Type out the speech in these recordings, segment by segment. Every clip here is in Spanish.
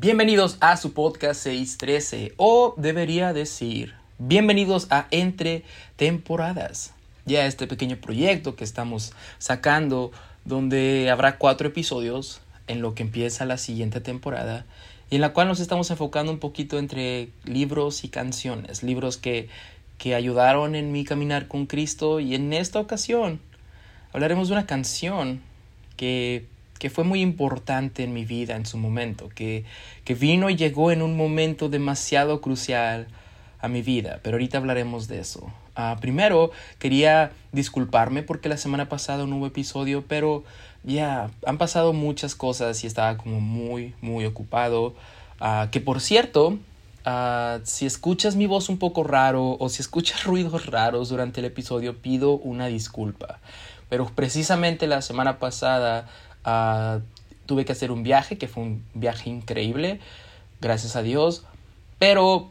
Bienvenidos a su podcast 613 o debería decir, bienvenidos a Entre Temporadas. Ya este pequeño proyecto que estamos sacando donde habrá cuatro episodios en lo que empieza la siguiente temporada y en la cual nos estamos enfocando un poquito entre libros y canciones, libros que, que ayudaron en mi caminar con Cristo y en esta ocasión hablaremos de una canción que que fue muy importante en mi vida en su momento, que, que vino y llegó en un momento demasiado crucial a mi vida, pero ahorita hablaremos de eso. Ah, primero, quería disculparme porque la semana pasada no hubo episodio, pero ya han pasado muchas cosas y estaba como muy, muy ocupado. Ah, que por cierto, ah, si escuchas mi voz un poco raro o si escuchas ruidos raros durante el episodio, pido una disculpa. Pero precisamente la semana pasada Tuve que hacer un viaje, que fue un viaje increíble, gracias a Dios, pero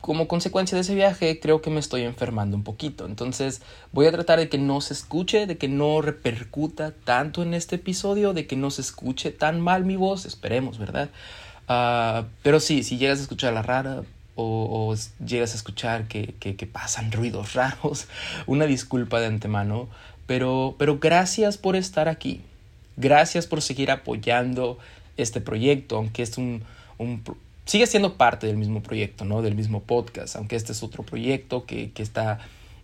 como consecuencia de ese viaje creo que me estoy enfermando un poquito. Entonces voy a tratar de que no se escuche, de que no repercuta tanto en este episodio, de que no se escuche tan mal mi voz, esperemos, ¿verdad? Ah, pero sí, si llegas a escuchar la rara o, llegas a escuchar que, que, que, pasan ruidos raros, una disculpa de antemano, pero, pero gracias por estar aquí. Gracias por seguir apoyando este proyecto, aunque es un, sigue siendo parte del mismo proyecto, ¿no? Del mismo podcast, aunque este es otro proyecto que, está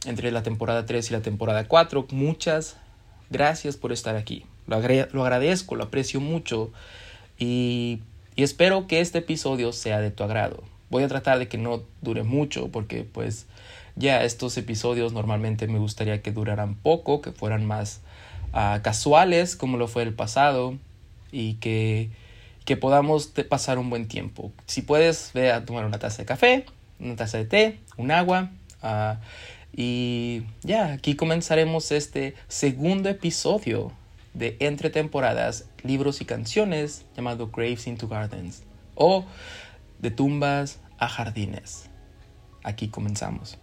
entre la temporada 3 y la temporada 4. Muchas gracias por estar aquí. Lo, agradezco, lo aprecio mucho y, espero que este episodio sea de tu agrado. Voy a tratar de que no dure mucho porque pues ya estos episodios normalmente me gustaría que duraran poco, que fueran más casuales como lo fue el pasado y que, que podamos pasar un buen tiempo. Si puedes, ve a tomar una taza de café, una taza de té, un agua. Ah, y ya, aquí comenzaremos este segundo episodio de Entre temporadas, libros y canciones llamado Graves into Gardens o de tumbas a jardines. Aquí comenzamos.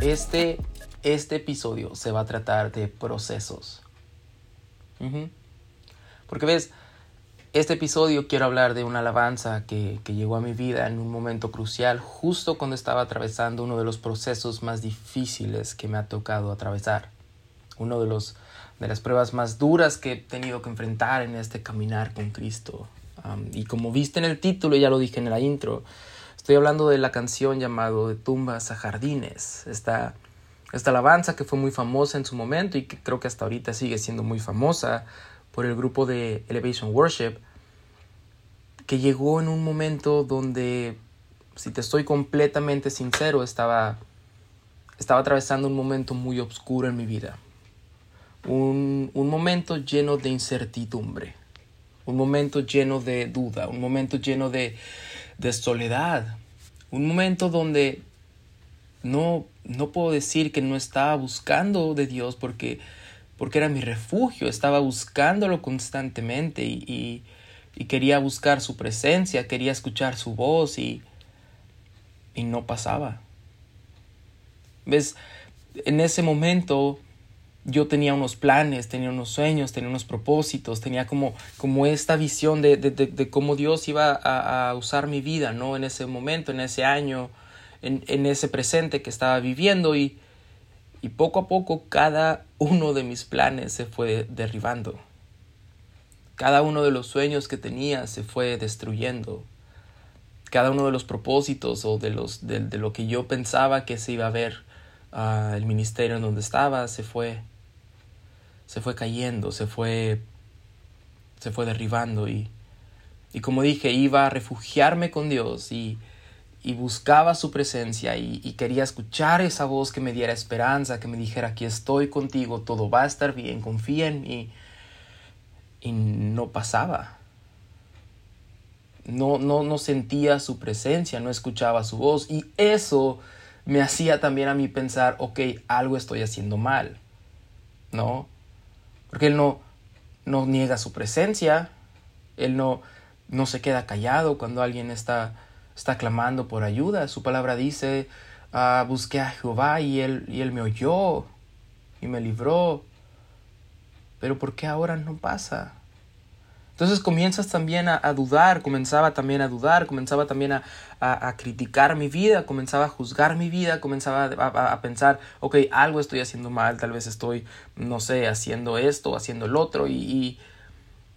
Este, este episodio se va a tratar de procesos. Porque ves, este episodio quiero hablar de una alabanza que, que, llegó a mi vida en un momento crucial, justo cuando estaba atravesando uno de los procesos más difíciles que me ha tocado atravesar. Uno de, los, de las pruebas más duras que he tenido que enfrentar en este caminar con Cristo. y como viste en el título, ya lo dije en la intro, Estoy hablando de la canción llamado De tumbas a jardines. Esta, esta alabanza que fue muy famosa en su momento y que creo que hasta ahorita sigue siendo muy famosa por el grupo de Elevation Worship, que llegó en un momento donde, si te estoy completamente sincero, estaba, estaba atravesando un momento muy oscuro en mi vida. Un, un momento lleno de incertidumbre, un momento lleno de duda, un momento lleno de, de soledad, un momento donde no, no puedo decir que no estaba buscando de Dios porque, porque era mi refugio, estaba buscándolo constantemente y, y, quería buscar su presencia, quería escuchar su voz y, y no pasaba. ¿Ves? En ese momento yo tenía unos planes, tenía unos sueños, tenía unos propósitos, tenía como, como esta visión de, de, de, cómo Dios iba a, a, usar mi vida, ¿no? En ese momento, en ese año, en, en ese presente que estaba viviendo y, y poco a poco cada uno de mis planes se fue derribando. Cada uno de los sueños que tenía se fue destruyendo. Cada uno de los propósitos o de, los, de, de lo que yo pensaba que se iba a ver uh, el ministerio en donde estaba se fue se fue cayendo, se fue, se fue derribando y, y como dije, iba a refugiarme con Dios y, y buscaba su presencia y, quería escuchar esa voz que me diera esperanza, que me dijera, aquí estoy contigo, todo va a estar bien, confía en mí. Y no pasaba. No, no, no sentía su presencia, no escuchaba su voz y eso me hacía también a mí pensar, ok, algo estoy haciendo mal. ¿No? Porque Él no, no niega su presencia, Él no, no se queda callado cuando alguien está, está clamando por ayuda. Su palabra dice, ah, busqué a Jehová y él, y él me oyó y me libró. Pero ¿por qué ahora no pasa? Entonces comienzas también a, dudar, comenzaba también a dudar, comenzaba también a, criticar mi vida, comenzaba a juzgar mi vida, comenzaba a, pensar, ok, algo estoy haciendo mal, tal vez estoy, no sé, haciendo esto, haciendo el otro, y,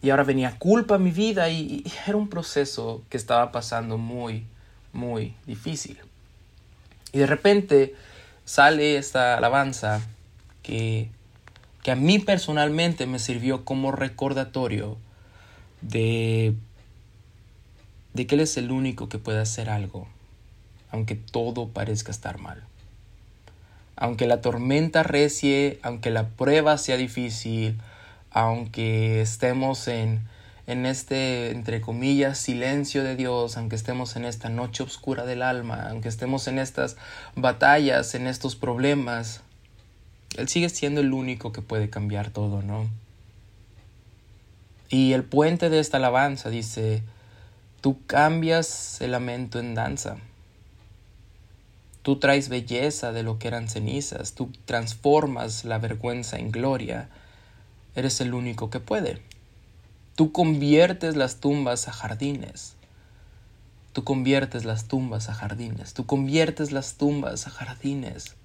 y, ahora venía culpa a mi vida, y, y era un proceso que estaba pasando muy, muy difícil. Y de repente sale esta alabanza que, que a mí personalmente me sirvió como recordatorio de, de que Él es el único que puede hacer algo, aunque todo parezca estar mal. Aunque la tormenta recie, aunque la prueba sea difícil, aunque estemos en, en este, entre comillas, silencio de Dios, aunque estemos en esta noche oscura del alma, aunque estemos en estas batallas, en estos problemas, Él sigue siendo el único que puede cambiar todo, ¿no? Y el puente de esta alabanza dice, tú cambias el lamento en danza. Tú traes belleza de lo que eran cenizas, tú transformas la vergüenza en gloria. Eres el único que puede. Tú conviertes las tumbas a jardines. Tú conviertes las tumbas a jardines. Tú conviertes las tumbas a jardines.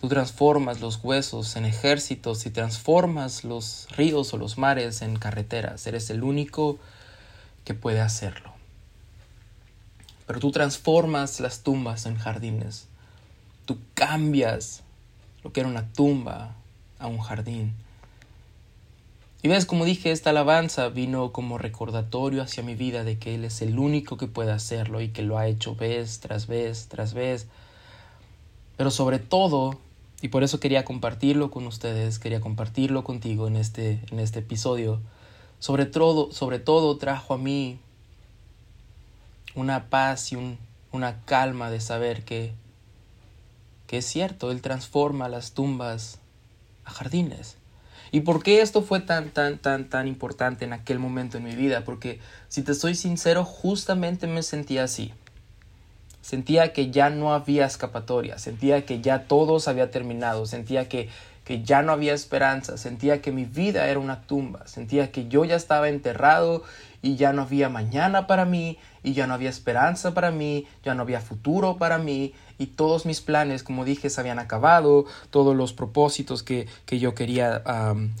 Tú transformas los huesos en ejércitos y transformas los ríos o los mares en carreteras. Eres el único que puede hacerlo. Pero tú transformas las tumbas en jardines. Tú cambias lo que era una tumba a un jardín. Y ves, como dije, esta alabanza vino como recordatorio hacia mi vida de que Él es el único que puede hacerlo y que lo ha hecho vez tras vez tras vez. Pero sobre todo y por eso quería compartirlo con ustedes, quería compartirlo contigo en este, en este episodio. Sobre todo, sobre todo trajo a mí una paz y un, una calma de saber que, que es cierto, Él transforma las tumbas a jardines. ¿Y por qué esto fue tan, tan, tan, tan importante en aquel momento en mi vida? Porque, si te soy sincero, justamente me sentía así. Sentía que ya no había escapatoria, sentía que ya todo se había terminado, sentía que, que ya no había esperanza, sentía que mi vida era una tumba, sentía que yo ya estaba enterrado y ya no había mañana para mí y ya no había esperanza para mí, ya no había futuro para mí y todos mis planes, como dije, se habían acabado, todos los propósitos que, que yo quería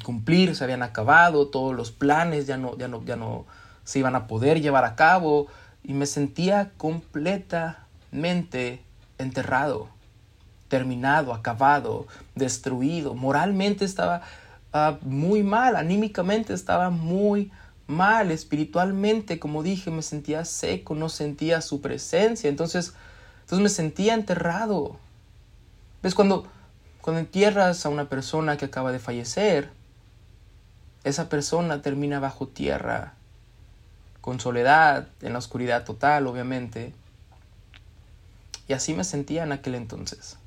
cumplir se habían acabado, todos los planes ya no, ya, no, ya no se iban a poder llevar a cabo y me sentía completa enterrado, terminado, acabado, destruido. Moralmente estaba ah, muy mal, anímicamente estaba muy mal, espiritualmente, como dije, me sentía seco, no sentía su presencia. Entonces, entonces me sentía enterrado. ¿Ves? Cuando, cuando entierras a una persona que acaba de fallecer, esa persona termina bajo tierra, con soledad, en la oscuridad total, obviamente y así me sentía en aquel entonces.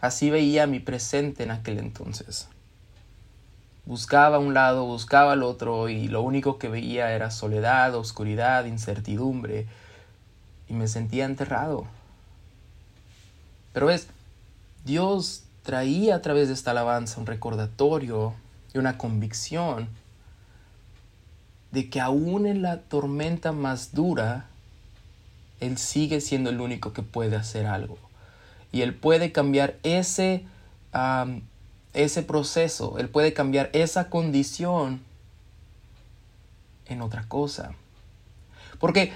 Así veía mi presente en aquel entonces. Buscaba un lado, buscaba al otro y lo único que veía era soledad, oscuridad, incertidumbre y me sentía enterrado. Pero ves, Dios traía a través de esta alabanza un recordatorio y una convicción de que aún en la tormenta más dura, él sigue siendo el único que puede hacer algo. Y Él puede cambiar ese, ese proceso, Él puede cambiar esa condición en otra cosa. Porque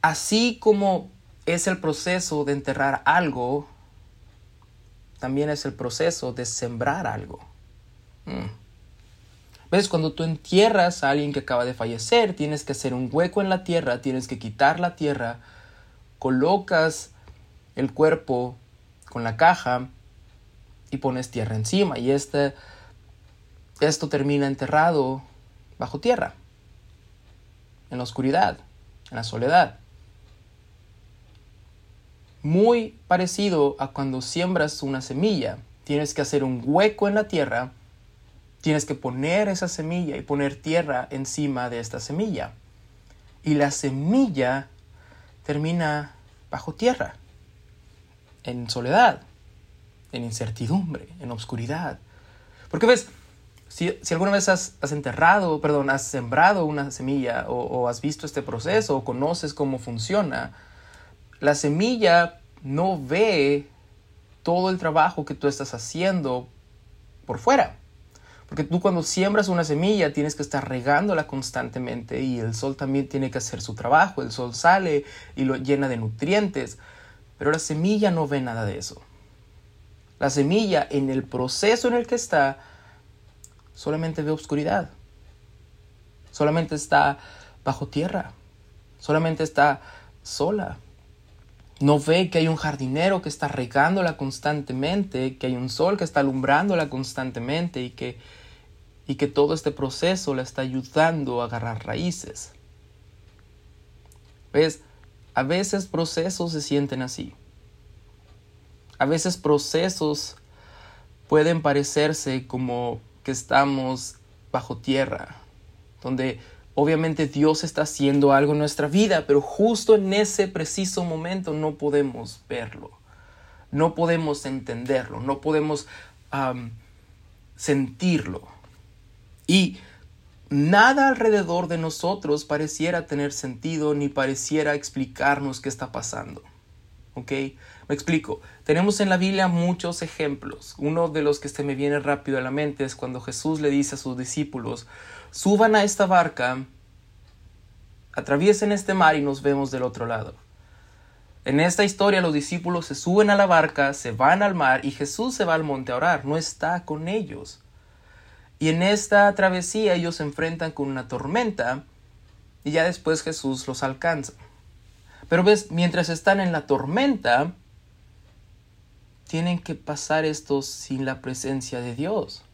así como es el proceso de enterrar algo, también es el proceso de sembrar algo. Mm. ¿Ves? Cuando tú entierras a alguien que acaba de fallecer, tienes que hacer un hueco en la tierra, tienes que quitar la tierra colocas el cuerpo con la caja y pones tierra encima y este, esto termina enterrado bajo tierra, en la oscuridad, en la soledad. Muy parecido a cuando siembras una semilla, tienes que hacer un hueco en la tierra, tienes que poner esa semilla y poner tierra encima de esta semilla. y la semilla termina bajo tierra, en soledad, en incertidumbre, en obscuridad. Porque ves, si, alguna vez has, enterrado, perdón, has sembrado una semilla o, o has visto este proceso o conoces cómo funciona, la semilla no ve todo el trabajo que tú estás haciendo por fuera. Porque tú cuando siembras una semilla tienes que estar regándola constantemente y el sol también tiene que hacer su trabajo. El sol sale y lo llena de nutrientes. Pero la semilla no ve nada de eso. La semilla en el proceso en el que está solamente ve oscuridad. Solamente está bajo tierra. Solamente está sola. No ve que hay un jardinero que está regándola constantemente, que hay un sol que está alumbrándola constantemente y que, y que todo este proceso la está ayudando a agarrar raíces. ¿Ves? A veces procesos se sienten así. A veces procesos pueden parecerse como que estamos bajo tierra, donde Obviamente Dios está haciendo algo en nuestra vida, pero justo en ese preciso momento no podemos verlo, no podemos entenderlo, no podemos sentirlo. Y nada alrededor de nosotros pareciera tener sentido ni pareciera explicarnos qué está pasando. ¿Ok? Me explico. Tenemos en la Biblia muchos ejemplos. Uno de los que se me viene rápido a la mente es cuando Jesús le dice a sus discípulos, suban a esta barca, atraviesen este mar y nos vemos del otro lado. En esta historia los discípulos se suben a la barca, se van al mar y Jesús se va al monte a orar, no está con ellos. Y en esta travesía ellos se enfrentan con una tormenta y ya después Jesús los alcanza. Pero ves, mientras están en la tormenta, tienen que pasar estos sin la presencia de Dios.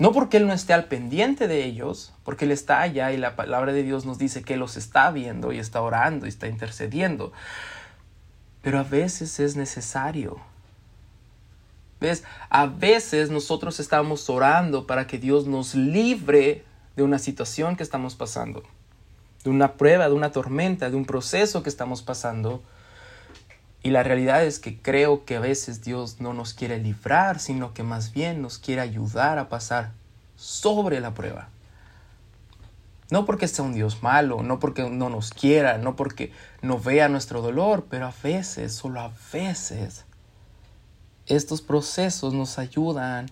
No porque Él no esté al pendiente de ellos, porque Él está allá y la palabra de Dios nos dice que Él los está viendo y está orando y está intercediendo. Pero a veces es necesario. ¿Ves? A veces nosotros estamos orando para que Dios nos libre de una situación que estamos pasando, de una prueba, de una tormenta, de un proceso que estamos pasando. Y la realidad es que creo que a veces Dios no nos quiere librar, sino que más bien nos quiere ayudar a pasar sobre la prueba. No porque sea un Dios malo, no porque no nos quiera, no porque no vea nuestro dolor, pero a veces, solo a veces, estos procesos nos ayudan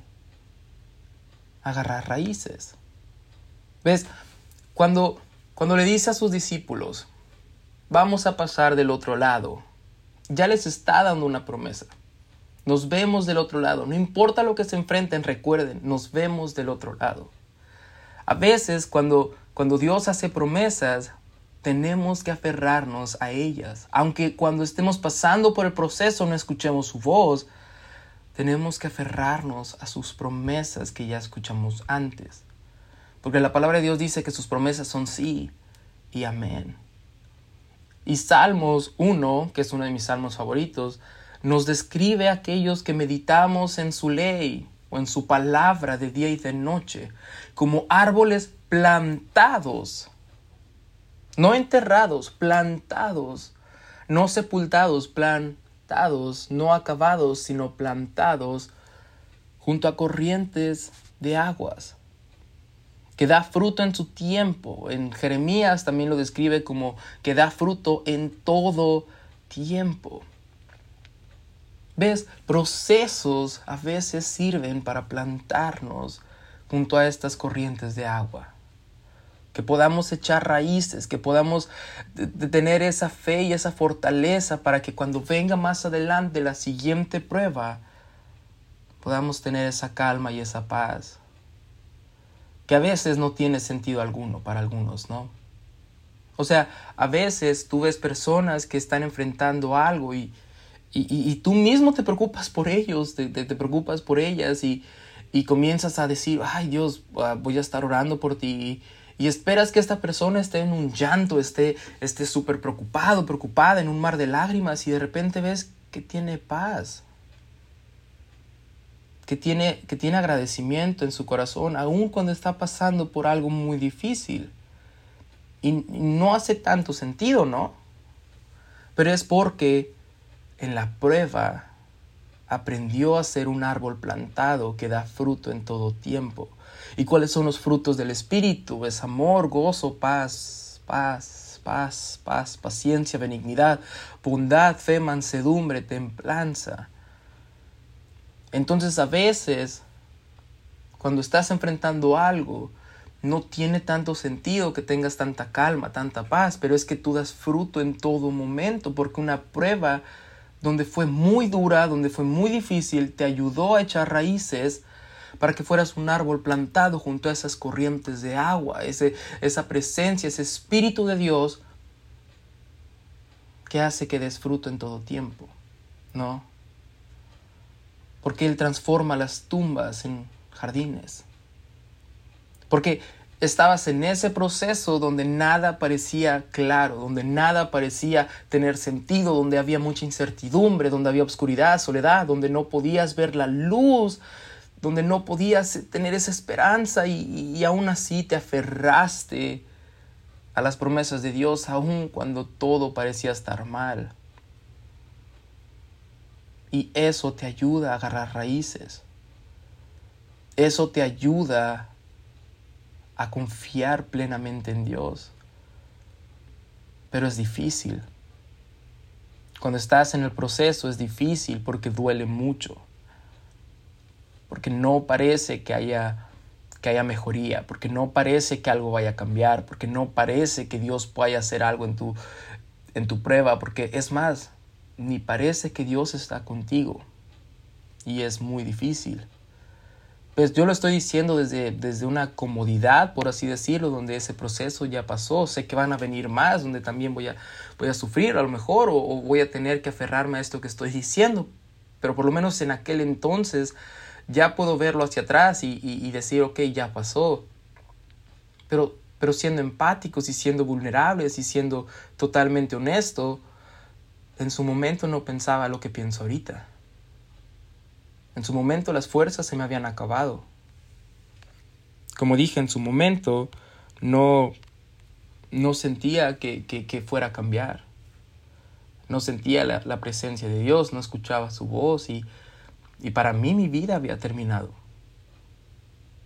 a agarrar raíces. ¿Ves? Cuando, cuando le dice a sus discípulos, vamos a pasar del otro lado, ya les está dando una promesa. Nos vemos del otro lado. No importa lo que se enfrenten, recuerden, nos vemos del otro lado. A veces cuando, cuando Dios hace promesas, tenemos que aferrarnos a ellas. Aunque cuando estemos pasando por el proceso no escuchemos su voz, tenemos que aferrarnos a sus promesas que ya escuchamos antes. Porque la palabra de Dios dice que sus promesas son sí y amén. Y Salmos 1, que es uno de mis salmos favoritos, nos describe a aquellos que meditamos en su ley o en su palabra de día y de noche, como árboles plantados, no enterrados, plantados, no sepultados, plantados, no acabados, sino plantados junto a corrientes de aguas que da fruto en su tiempo. En Jeremías también lo describe como que da fruto en todo tiempo. ¿Ves? Procesos a veces sirven para plantarnos junto a estas corrientes de agua. Que podamos echar raíces, que podamos tener esa fe y esa fortaleza para que cuando venga más adelante la siguiente prueba, podamos tener esa calma y esa paz que a veces no tiene sentido alguno para algunos, ¿no? O sea, a veces tú ves personas que están enfrentando algo y, y, tú mismo te preocupas por ellos, te, te, preocupas por ellas y, y, comienzas a decir, ay Dios, ah, voy a estar orando por ti. Y esperas que esta persona esté en un llanto, esté súper preocupado, preocupada, en un mar de lágrimas y de repente ves que tiene paz que tiene, que tiene agradecimiento en su corazón, aun cuando está pasando por algo muy difícil. Y no hace tanto sentido, ¿no? Pero es porque en la prueba aprendió a ser un árbol plantado que da fruto en todo tiempo. ¿Y cuáles son los frutos del Espíritu? Es amor, gozo, paz, paz, paz, paz, paciencia, benignidad, bondad, fe, mansedumbre, templanza. Entonces a veces, cuando estás enfrentando algo, no tiene tanto sentido que tengas tanta calma, tanta paz, pero es que tú das fruto en todo momento, porque una prueba donde fue muy dura, donde fue muy difícil, te ayudó a echar raíces para que fueras un árbol plantado junto a esas corrientes de agua, ese, esa presencia, ese espíritu de Dios que hace que des fruto en todo tiempo, ¿no? Porque Él transforma las tumbas en jardines. Porque estabas en ese proceso donde nada parecía claro, donde nada parecía tener sentido, donde había mucha incertidumbre, donde había oscuridad, soledad, donde no podías ver la luz, donde no podías tener esa esperanza y, aún así te aferraste a las promesas de Dios, aun cuando todo parecía estar mal. Y eso te ayuda a agarrar raíces. Eso te ayuda a confiar plenamente en Dios. Pero es difícil. Cuando estás en el proceso es difícil porque duele mucho. Porque no parece que haya que haya mejoría, porque no parece que algo vaya a cambiar, porque no parece que Dios pueda hacer algo en tu en tu prueba, porque es más, ni parece que Dios está contigo. Y es muy difícil pues yo lo estoy diciendo desde, desde una comodidad, por así decirlo, donde ese proceso ya pasó. Sé que van a venir más, donde también voy a, voy a sufrir a lo mejor o, voy a tener que aferrarme a esto que estoy diciendo. Pero por lo menos en aquel entonces ya puedo verlo hacia atrás y, decir, ok, ya pasó. Pero, pero siendo empáticos y siendo vulnerables y siendo totalmente honesto, en su momento no pensaba lo que pienso ahorita. En su momento las fuerzas se me habían acabado. Como dije, en su momento no, no sentía que, que, fuera a cambiar. No sentía la, la, presencia de Dios, no escuchaba su voz y, y para mí mi vida había terminado.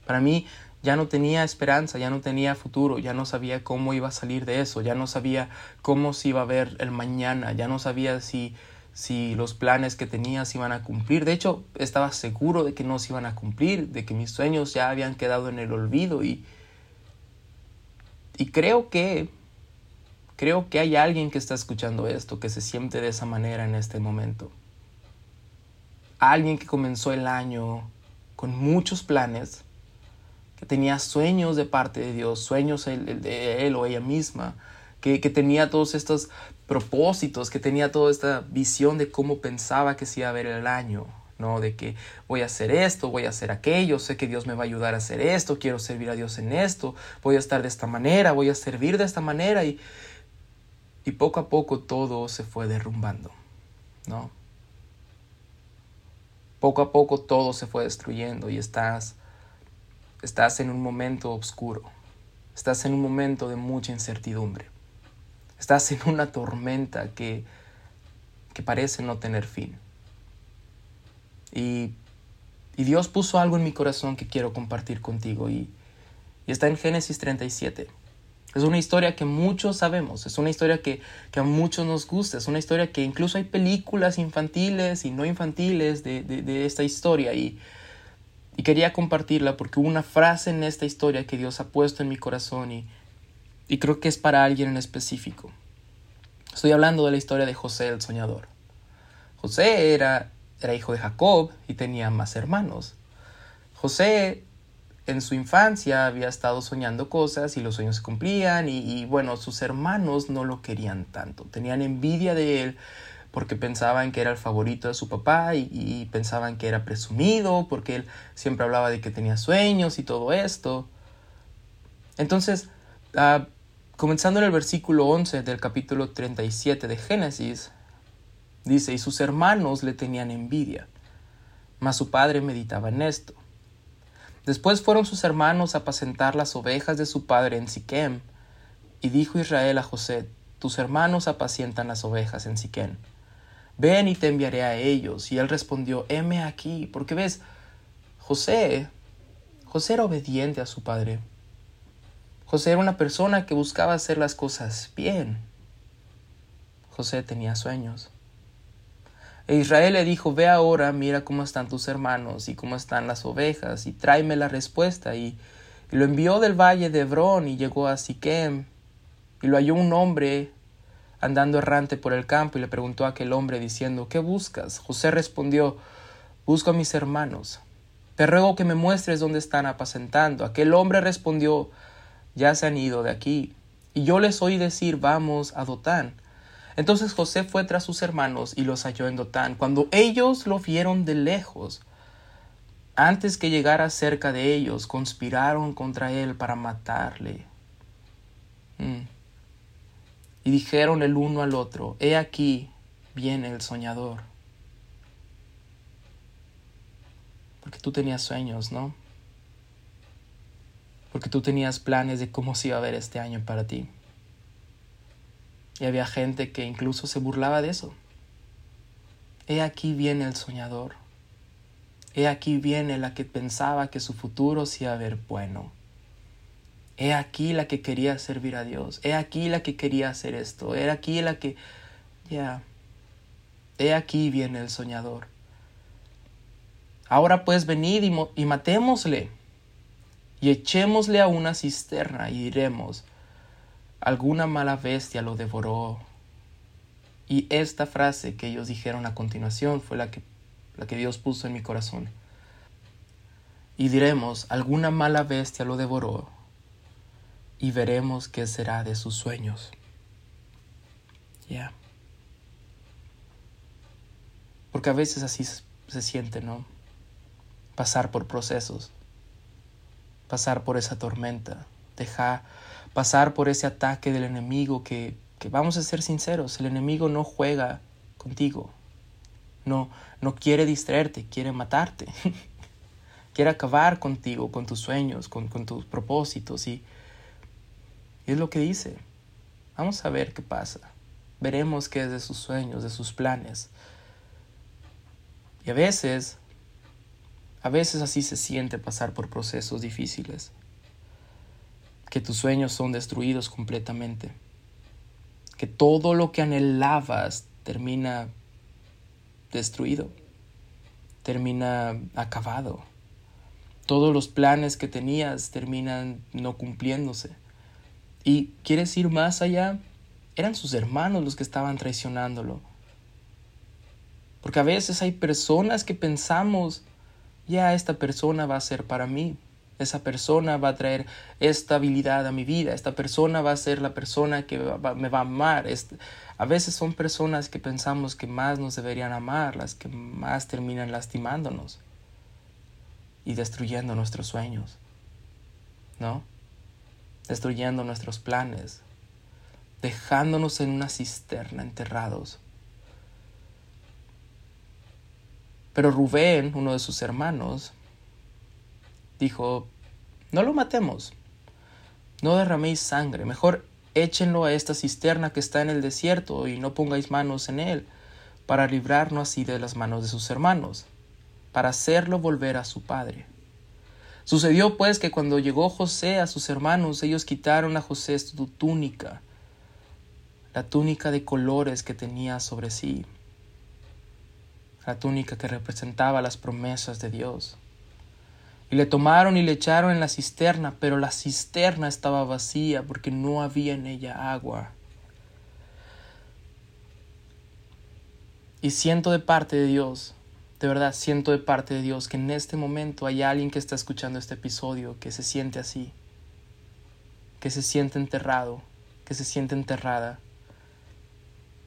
Para mí ya no tenía esperanza, ya no tenía futuro, ya no sabía cómo iba a salir de eso, ya no sabía cómo se iba a ver el mañana, ya no sabía si si los planes que tenía se iban a cumplir. De hecho, estaba seguro de que no se iban a cumplir, de que mis sueños ya habían quedado en el olvido y, y creo que creo que hay alguien que está escuchando esto que se siente de esa manera en este momento. Alguien que comenzó el año con muchos planes, que tenía sueños de parte de Dios, sueños de él o ella misma, que, tenía todos estos propósitos, que tenía toda esta visión de cómo pensaba que se iba a ver el año, ¿no? De que voy a hacer esto, voy a hacer aquello, sé que Dios me va a ayudar a hacer esto, quiero servir a Dios en esto, voy a estar de esta manera, voy a servir de esta manera y, y poco a poco todo se fue derrumbando, ¿no? Poco a poco todo se fue destruyendo y estás, estás en un momento oscuro, estás en un momento de mucha incertidumbre. Estás en una tormenta que, que parece no tener fin. Y, y, Dios puso algo en mi corazón que quiero compartir contigo y, y, está en Génesis 37. Es una historia que muchos sabemos, es una historia que, que, a muchos nos gusta, es una historia que incluso hay películas infantiles y no infantiles de, de, esta historia y, y quería compartirla porque hubo una frase en esta historia que Dios ha puesto en mi corazón y, y creo que es para alguien en específico. Estoy hablando de la historia de José el soñador. José era, era hijo de Jacob y tenía más hermanos. José en su infancia había estado soñando cosas y los sueños se cumplían y, bueno, sus hermanos no lo querían tanto, tenían envidia de él porque pensaban que era el favorito de su papá y, pensaban que era presumido porque él siempre hablaba de que tenía sueños y todo esto. Entonces, uh, Comenzando en el versículo 11 del capítulo 37 de Génesis, dice, y sus hermanos le tenían envidia, mas su padre meditaba en esto. Después fueron sus hermanos a apacentar las ovejas de su padre en Siquem, Y dijo Israel a José, tus hermanos apacientan las ovejas en Siquén. Ven y te enviaré a ellos. Y él respondió, heme aquí, porque ves, José, José era obediente a su padre. José era una persona que buscaba hacer las cosas bien. José tenía sueños. E Israel le dijo, ve ahora, mira cómo están tus hermanos y cómo están las ovejas, y tráeme la respuesta. Y, lo envió del valle de Hebrón y llegó a Siquem, y lo halló un hombre andando errante por el campo, y le preguntó a aquel hombre diciendo, ¿qué buscas? José respondió, busco a mis hermanos. Te ruego que me muestres dónde están apacentando. Aquel hombre respondió, ya se han ido de aquí. Y yo les oí decir, vamos a Dotán. Entonces José fue tras sus hermanos y los halló en Dotán. Cuando ellos lo vieron de lejos, antes que llegara cerca de ellos, conspiraron contra él para matarle. Mm. Y dijeron el uno al otro, He aquí viene el soñador. Porque tú tenías sueños, ¿no? Porque tú tenías planes de cómo se iba a ver este año para ti. Y había gente que incluso se burlaba de eso. He aquí viene el soñador. He aquí viene la que pensaba que su futuro se iba a ver bueno. He aquí la que quería servir a Dios. He aquí la que quería hacer esto. He aquí la que... Ya. He aquí viene el soñador. Ahora pues venid y, y matémosle y echémosle a una cisterna y diremos, alguna mala bestia lo devoró. Y esta frase que ellos dijeron a continuación fue la que, la que Dios puso en mi corazón. Y diremos, alguna mala bestia lo devoró, y veremos qué será de sus sueños. Ya. Porque a veces así se siente, ¿no? Pasar por procesos, pasar por esa tormenta, dejar pasar por ese ataque del enemigo que, que vamos a ser sinceros, el enemigo no juega contigo, no, no quiere distraerte, quiere matarte, quiere acabar contigo, con tus sueños, con, con tus propósitos y, y es lo que dice. Vamos a ver qué pasa. Veremos qué es de sus sueños, de sus planes. Y a veces, a veces así se siente pasar por procesos difíciles que tus sueños son destruidos completamente, que todo lo que anhelabas termina destruido, termina acabado, todos los planes que tenías terminan no cumpliéndose. Y quieres ir más allá, eran sus hermanos los que estaban traicionándolo. Porque a veces hay personas que pensamos, ya esta persona va a ser para mí, esa persona va a traer estabilidad a mi vida, esta persona va a ser la persona que me va a amar. a veces son personas que pensamos que más nos deberían amar, las que más terminan lastimándonos y destruyendo nuestros sueños, ¿no? Destruyendo nuestros planes, dejándonos en una cisterna enterrados. Pero Rubén, uno de sus hermanos, dijo, no lo matemos, no derraméis sangre, mejor échenlo a esta cisterna que está en el desierto y no pongáis manos en él, para librarnos así de las manos de sus hermanos, para hacerlo volver a su padre. Sucedió pues que cuando llegó José a sus hermanos, ellos quitaron a José su túnica, la túnica de colores que tenía sobre sí, la túnica que representaba las promesas de Dios. Y le tomaron y le echaron en la cisterna, pero la cisterna estaba vacía porque no había en ella agua. Y siento de parte de Dios, de verdad siento de parte de Dios que en este momento hay alguien que está escuchando este episodio que se siente así, que se siente enterrado, que se siente enterrada,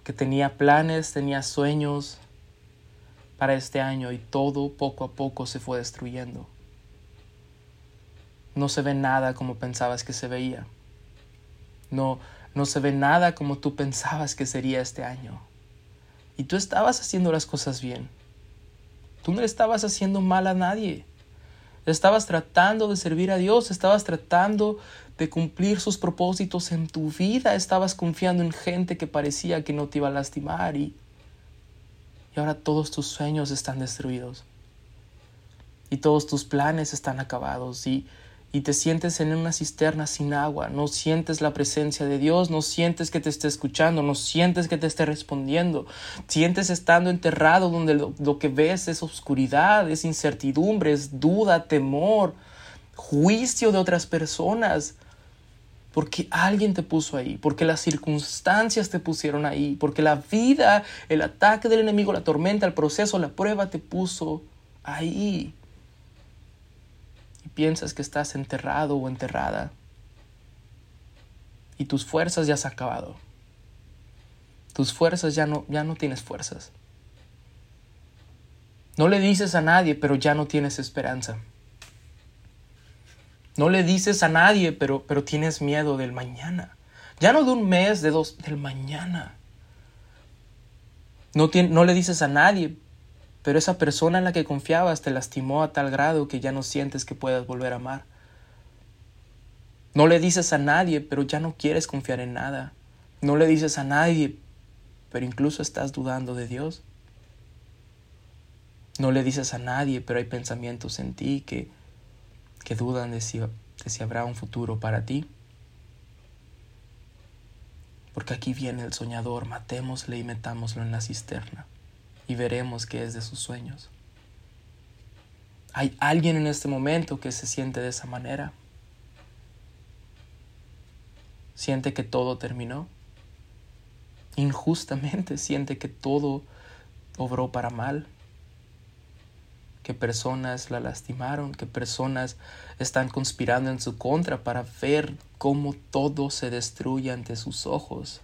que tenía planes, tenía sueños para este año y todo poco a poco se fue destruyendo no se ve nada como pensabas que se veía. No, no se ve nada como tú pensabas que sería este año. Y tú estabas haciendo las cosas bien. Tú no le estabas haciendo mal a nadie. Estabas tratando de servir a Dios, estabas tratando de cumplir sus propósitos en tu vida, estabas confiando en gente que parecía que no te iba a lastimar y, y ahora todos tus sueños están destruidos y todos tus planes están acabados y y te sientes en una cisterna sin agua, no sientes la presencia de Dios, no sientes que te esté escuchando, no sientes que te esté respondiendo, sientes estando enterrado donde lo, que ves es oscuridad, es incertidumbre, es duda, temor, juicio de otras personas, porque alguien te puso ahí, porque las circunstancias te pusieron ahí, porque la vida, el ataque del enemigo, la tormenta, el proceso, la prueba te puso ahí piensas que estás enterrado o enterrada y tus fuerzas ya se han acabado. Tus fuerzas ya no, ya no tienes fuerzas. No le dices a nadie, pero ya no tienes esperanza. No le dices a nadie, pero, pero tienes miedo del mañana. Ya no de un mes, de dos, del mañana. No, no le dices a nadie, pero esa persona en la que confiabas te lastimó a tal grado que ya no sientes que puedas volver a amar. No le dices a nadie, pero ya no quieres confiar en nada. No le dices a nadie, pero incluso estás dudando de Dios. No le dices a nadie, pero hay pensamientos en ti que, que dudan de si, de si habrá un futuro para ti. Porque aquí viene el soñador, matémosle y metámoslo en la cisterna y veremos qué es de sus sueños. Hay alguien en este momento que se siente de esa manera. Siente que todo terminó. Injustamente siente que todo obró para mal. Que personas la lastimaron, que personas están conspirando en su contra para ver cómo todo se destruye ante sus ojos.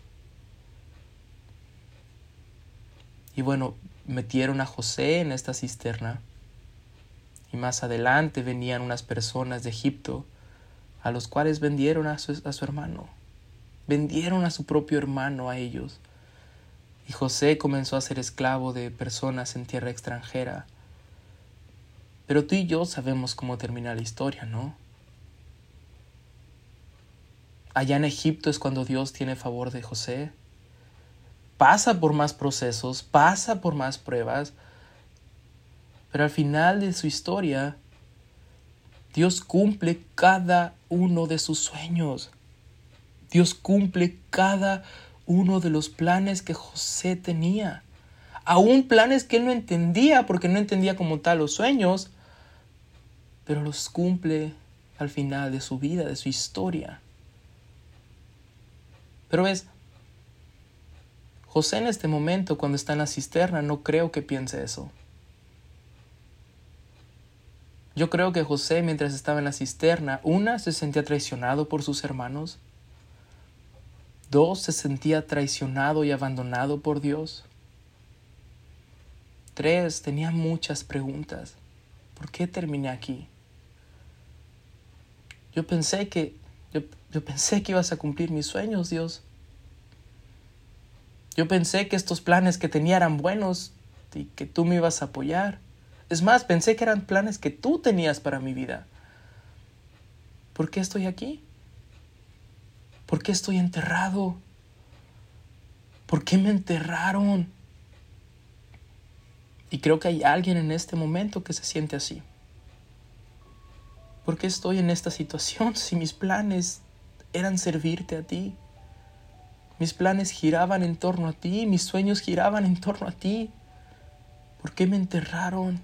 Y bueno, metieron a José en esta cisterna. Y más adelante venían unas personas de Egipto a los cuales vendieron a su, a su hermano. Vendieron a su propio hermano a ellos. Y José comenzó a ser esclavo de personas en tierra extranjera. Pero tú y yo sabemos cómo termina la historia, ¿no? Allá en Egipto es cuando Dios tiene favor de José pasa por más procesos, pasa por más pruebas, pero al final de su historia, Dios cumple cada uno de sus sueños. Dios cumple cada uno de los planes que José tenía. Aún planes que él no entendía, porque no entendía como tal los sueños, pero los cumple al final de su vida, de su historia. Pero ves, José en este momento, cuando está en la cisterna, no creo que piense eso. Yo creo que José, mientras estaba en la cisterna, una, se sentía traicionado por sus hermanos. Dos, se sentía traicionado y abandonado por Dios. Tres, tenía muchas preguntas. ¿Por qué terminé aquí? Yo pensé que, yo, yo pensé que ibas a cumplir mis sueños, Dios. Yo pensé que estos planes que tenía eran buenos y que tú me ibas a apoyar. Es más, pensé que eran planes que tú tenías para mi vida. ¿Por qué estoy aquí? ¿Por qué estoy enterrado? ¿Por qué me enterraron? Y creo que hay alguien en este momento que se siente así. ¿Por qué estoy en esta situación si mis planes eran servirte a ti? Mis planes giraban en torno a ti, mis sueños giraban en torno a ti. ¿Por qué me enterraron?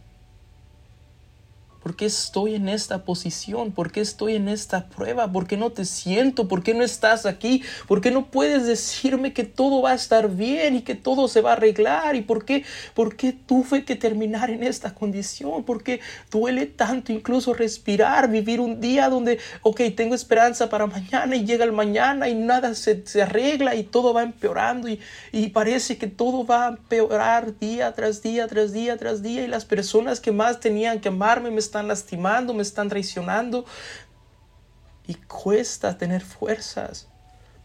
¿Por qué estoy en esta posición? ¿Por qué estoy en esta prueba? ¿Por qué no te siento? ¿Por qué no estás aquí? ¿Por qué no puedes decirme que todo va a estar bien y que todo se va a arreglar? ¿Y por qué, por qué tuve que terminar en esta condición? ¿Por qué duele tanto incluso respirar, vivir un día donde, ok, tengo esperanza para mañana y llega el mañana y nada se, se arregla y todo va empeorando y, y parece que todo va a empeorar día tras día, tras día, tras día y las personas que más tenían que amarme me están están lastimando, me están traicionando. Y cuesta tener fuerzas.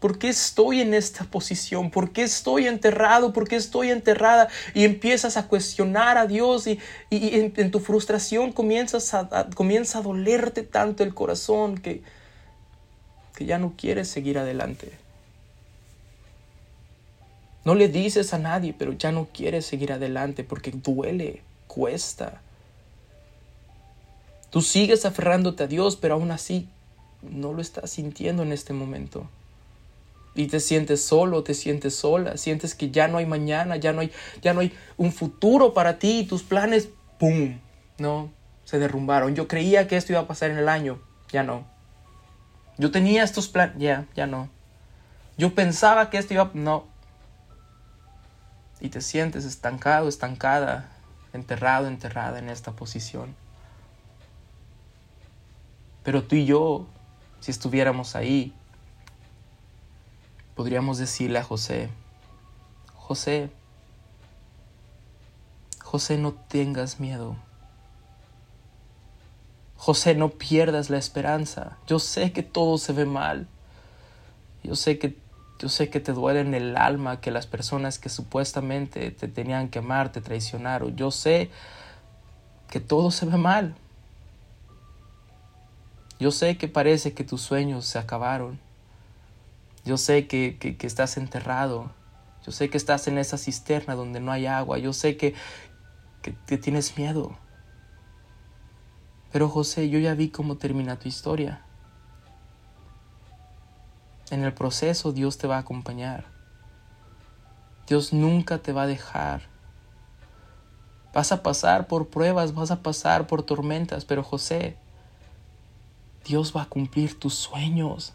¿Por qué estoy en esta posición? ¿Por qué estoy enterrado? ¿Por qué estoy enterrada? Y empiezas a cuestionar a Dios y, en, tu frustración comienzas a, comienza dolerte tanto el corazón que, que ya no quieres seguir adelante. No le dices a nadie, pero ya no quieres seguir adelante porque duele, cuesta. Tú sigues aferrándote a Dios, pero aún así no lo estás sintiendo en este momento. Y te sientes solo, te sientes sola, sientes que ya no hay mañana, ya no hay, ya no hay un futuro para ti y tus planes, ¡pum! No, se derrumbaron. Yo creía que esto iba a pasar en el año, ya no. Yo tenía estos planes, ya, ya no. Yo pensaba que esto iba, no, y te sientes estancado, estancada, enterrado, enterrada en esta posición. Pero tú y yo, si estuviéramos ahí, podríamos decirle a José, José, José, no tengas miedo. José, no pierdas la esperanza. Yo sé que todo se ve mal. Yo sé que yo sé que te duele en el alma que las personas que supuestamente te tenían que amar te traicionaron. Yo sé que todo se ve mal. Yo sé que parece que tus sueños se acabaron. Yo sé que, que, estás enterrado. Yo sé que estás en esa cisterna donde no hay agua. Yo sé que, que tienes miedo. Pero José, yo ya vi cómo termina tu historia. En el proceso Dios te va a acompañar. Dios nunca te va a dejar. Vas a pasar por pruebas, vas a pasar por tormentas, pero José, Dios va a cumplir tus sueños.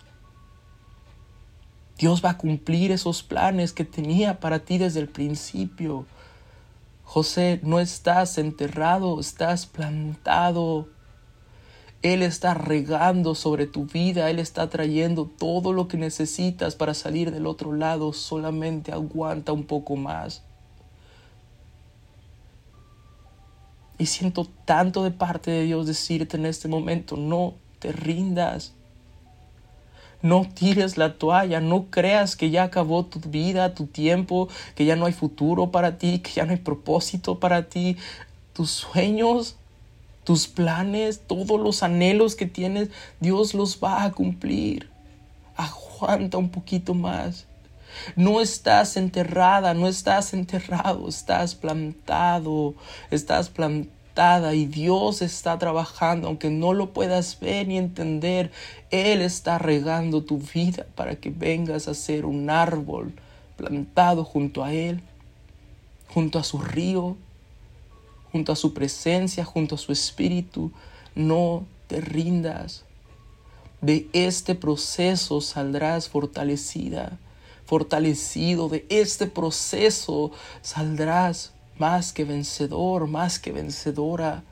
Dios va a cumplir esos planes que tenía para ti desde el principio. José, no estás enterrado, estás plantado él está regando sobre tu vida, Él está trayendo todo lo que necesitas para salir del otro lado, solamente aguanta un poco más. Y siento tanto de parte de Dios decirte en este momento, no te rindas. No tires la toalla, no creas que ya acabó tu vida, tu tiempo, que ya no hay futuro para ti, que ya no hay propósito para ti. Tus sueños tus planes, todos los anhelos que tienes, Dios los va a cumplir. Aguanta un poquito más. No estás enterrada, no estás enterrado, estás plantado, estás y Dios está trabajando, aunque no lo puedas ver ni entender, Él está regando tu vida para que vengas a ser un árbol plantado junto a Él, junto a su río, junto a su presencia, junto a su espíritu. No te rindas. De este proceso saldrás fortalecida, fortalecido. De este proceso saldrás más que vencedor, más que vencedora.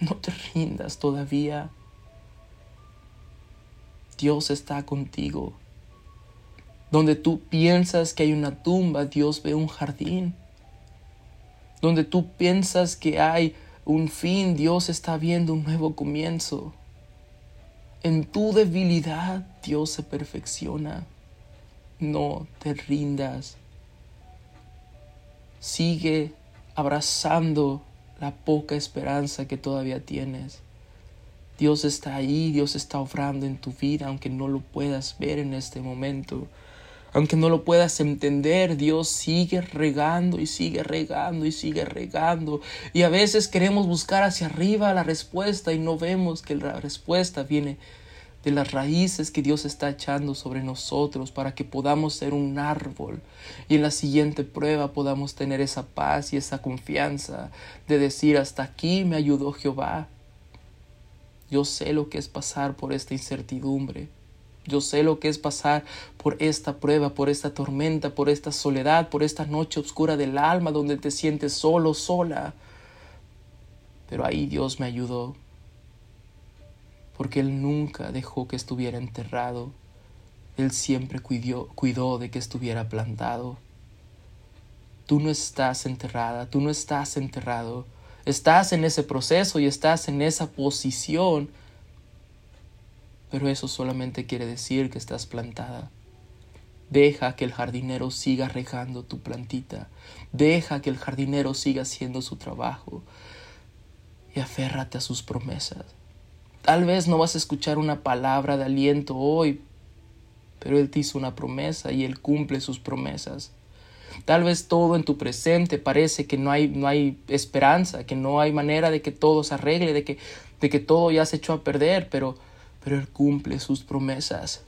No te rindas todavía. Dios está contigo. Donde tú piensas que hay una tumba, Dios ve un jardín donde tú piensas que hay un fin, Dios está viendo un nuevo comienzo. En tu debilidad Dios se perfecciona. No te rindas. Sigue abrazando la poca esperanza que todavía tienes. Dios está ahí, Dios está obrando en tu vida, aunque no lo puedas ver en este momento. Aunque no lo puedas entender, Dios sigue regando y sigue regando y sigue regando. Y a veces queremos buscar hacia arriba la respuesta y no vemos que la respuesta viene de las raíces que Dios está echando sobre nosotros para que podamos ser un árbol y en la siguiente prueba podamos tener esa paz y esa confianza de decir hasta aquí me ayudó Jehová. Yo sé lo que es pasar por esta incertidumbre. Yo sé lo que es pasar por esta prueba, por esta tormenta, por esta soledad, por esta noche oscura del alma donde te sientes solo, sola. Pero ahí Dios me ayudó, porque Él nunca dejó que estuviera enterrado. Él siempre cuidó, cuidó de que estuviera plantado. Tú no estás enterrada, tú no estás enterrado. Estás en ese proceso y estás en esa posición pero eso solamente quiere decir que estás plantada. Deja que el jardinero siga regando tu plantita. Deja que el jardinero siga haciendo su trabajo. Y aférrate a sus promesas. Tal vez no vas a escuchar una palabra de aliento hoy, pero Él te hizo una promesa y Él cumple sus promesas. Tal vez todo en tu presente parece que no hay, no hay esperanza, que no hay manera de que todo se arregle, de que, de que todo ya se echó a perder, pero, pero Él cumple sus promesas.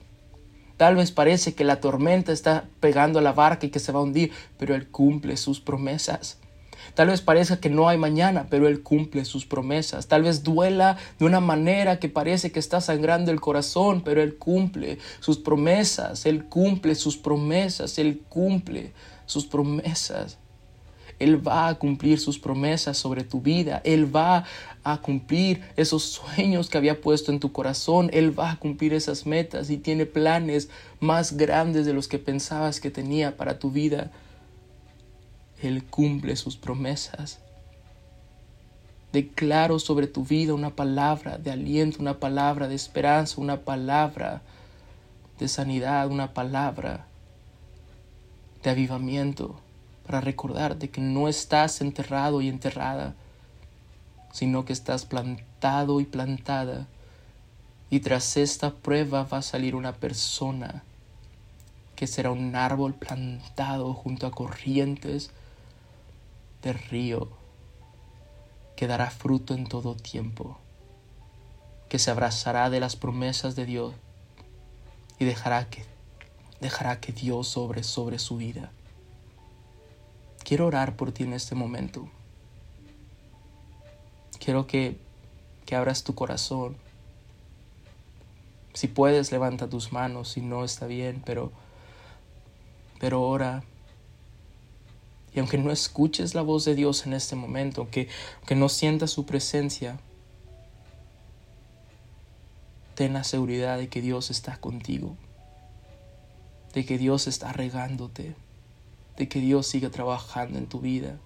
Tal vez parece que la tormenta está pegando a la barca y que se va a hundir, pero Él cumple sus promesas. Tal vez parezca que no hay mañana, pero Él cumple sus promesas. Tal vez duela de una manera que parece que está sangrando el corazón, pero Él cumple sus promesas. Él cumple sus promesas. Él cumple sus promesas. Él va a cumplir sus promesas sobre tu vida. Él va a cumplir esos sueños que había puesto en tu corazón. Él va a cumplir esas metas y tiene planes más grandes de los que pensabas que tenía para tu vida. Él cumple sus promesas. Declaro sobre tu vida una palabra de aliento, una palabra de esperanza, una palabra de sanidad, una palabra de avivamiento para recordarte que no estás enterrado y enterrada, sino que estás plantado y plantada. Y tras esta prueba va a salir una persona que será un árbol plantado junto a corrientes de río, que dará fruto en todo tiempo, que se abrazará de las promesas de Dios y dejará que, dejará que Dios sobre sobre su vida. Quiero orar por ti en este momento. Quiero que, que abras tu corazón. Si puedes, levanta tus manos. Si no, está bien, pero, pero ora. Y aunque no escuches la voz de Dios en este momento, aunque, no sientas su presencia, ten la seguridad de que Dios está contigo, de que Dios está regándote de que Dios siga trabajando en tu vida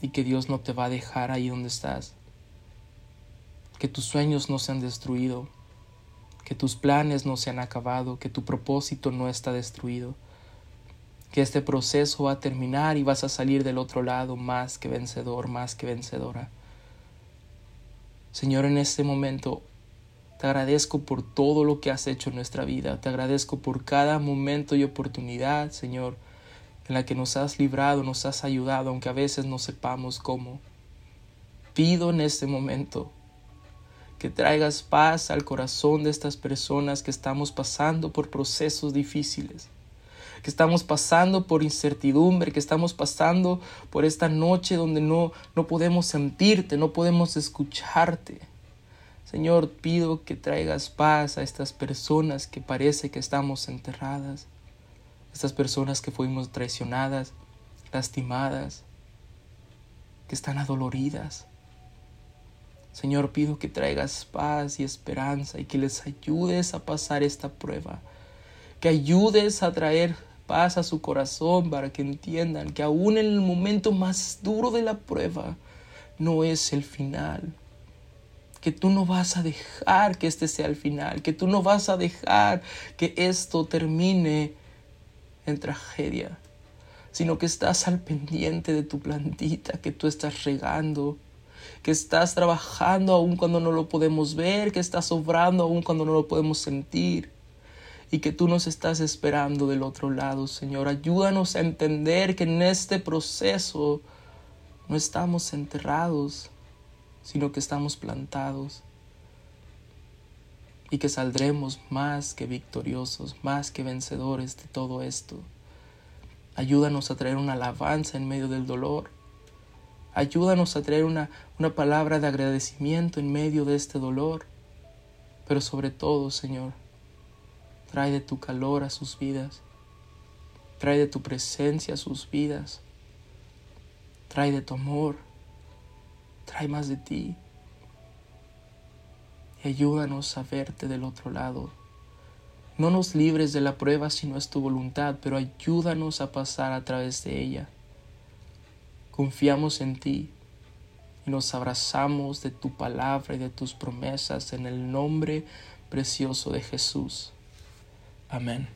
y que Dios no te va a dejar ahí donde estás. Que tus sueños no se han destruido, que tus planes no se han acabado, que tu propósito no está destruido, que este proceso va a terminar y vas a salir del otro lado más que vencedor, más que vencedora. Señor, en este momento te agradezco por todo lo que has hecho en nuestra vida, te agradezco por cada momento y oportunidad, Señor, en la que nos has librado, nos has ayudado, aunque a veces no sepamos cómo. Pido en este momento que traigas paz al corazón de estas personas que estamos pasando por procesos difíciles, que estamos pasando por incertidumbre, que estamos pasando por esta noche donde no, no podemos sentirte, no podemos escucharte. Señor, pido que traigas paz a estas personas que parece que estamos enterradas estas personas que fuimos traicionadas, lastimadas, que están adoloridas. Señor, pido que traigas paz y esperanza y que les ayudes a pasar esta prueba, que ayudes a traer paz su corazón para que entiendan que aún en el momento más duro de la prueba no es el final, que tú no vas a dejar que este sea el final, que tú no vas a dejar que esto termine en tragedia, sino que estás al pendiente de tu plantita que tú estás regando, que estás trabajando aún cuando no lo podemos ver, que estás obrando aún cuando no lo podemos sentir y que tú nos estás esperando del otro lado, Señor. Ayúdanos a entender que en este proceso no estamos enterrados, sino que estamos plantados y que saldremos más que victoriosos, más que vencedores de todo esto. Ayúdanos a traer una alabanza en medio del dolor. Ayúdanos a traer una, una palabra de agradecimiento en medio de este dolor. Pero sobre todo, Señor, trae de tu calor a sus vidas. Trae de tu presencia a sus vidas. Trae de tu amor. Trae más de ti ayúdanos a verte del otro lado. No nos libres de la prueba si no es tu voluntad, pero ayúdanos a pasar a través de ella. Confiamos en ti y nos abrazamos de tu palabra y de tus promesas en el nombre precioso de Jesús. Amén.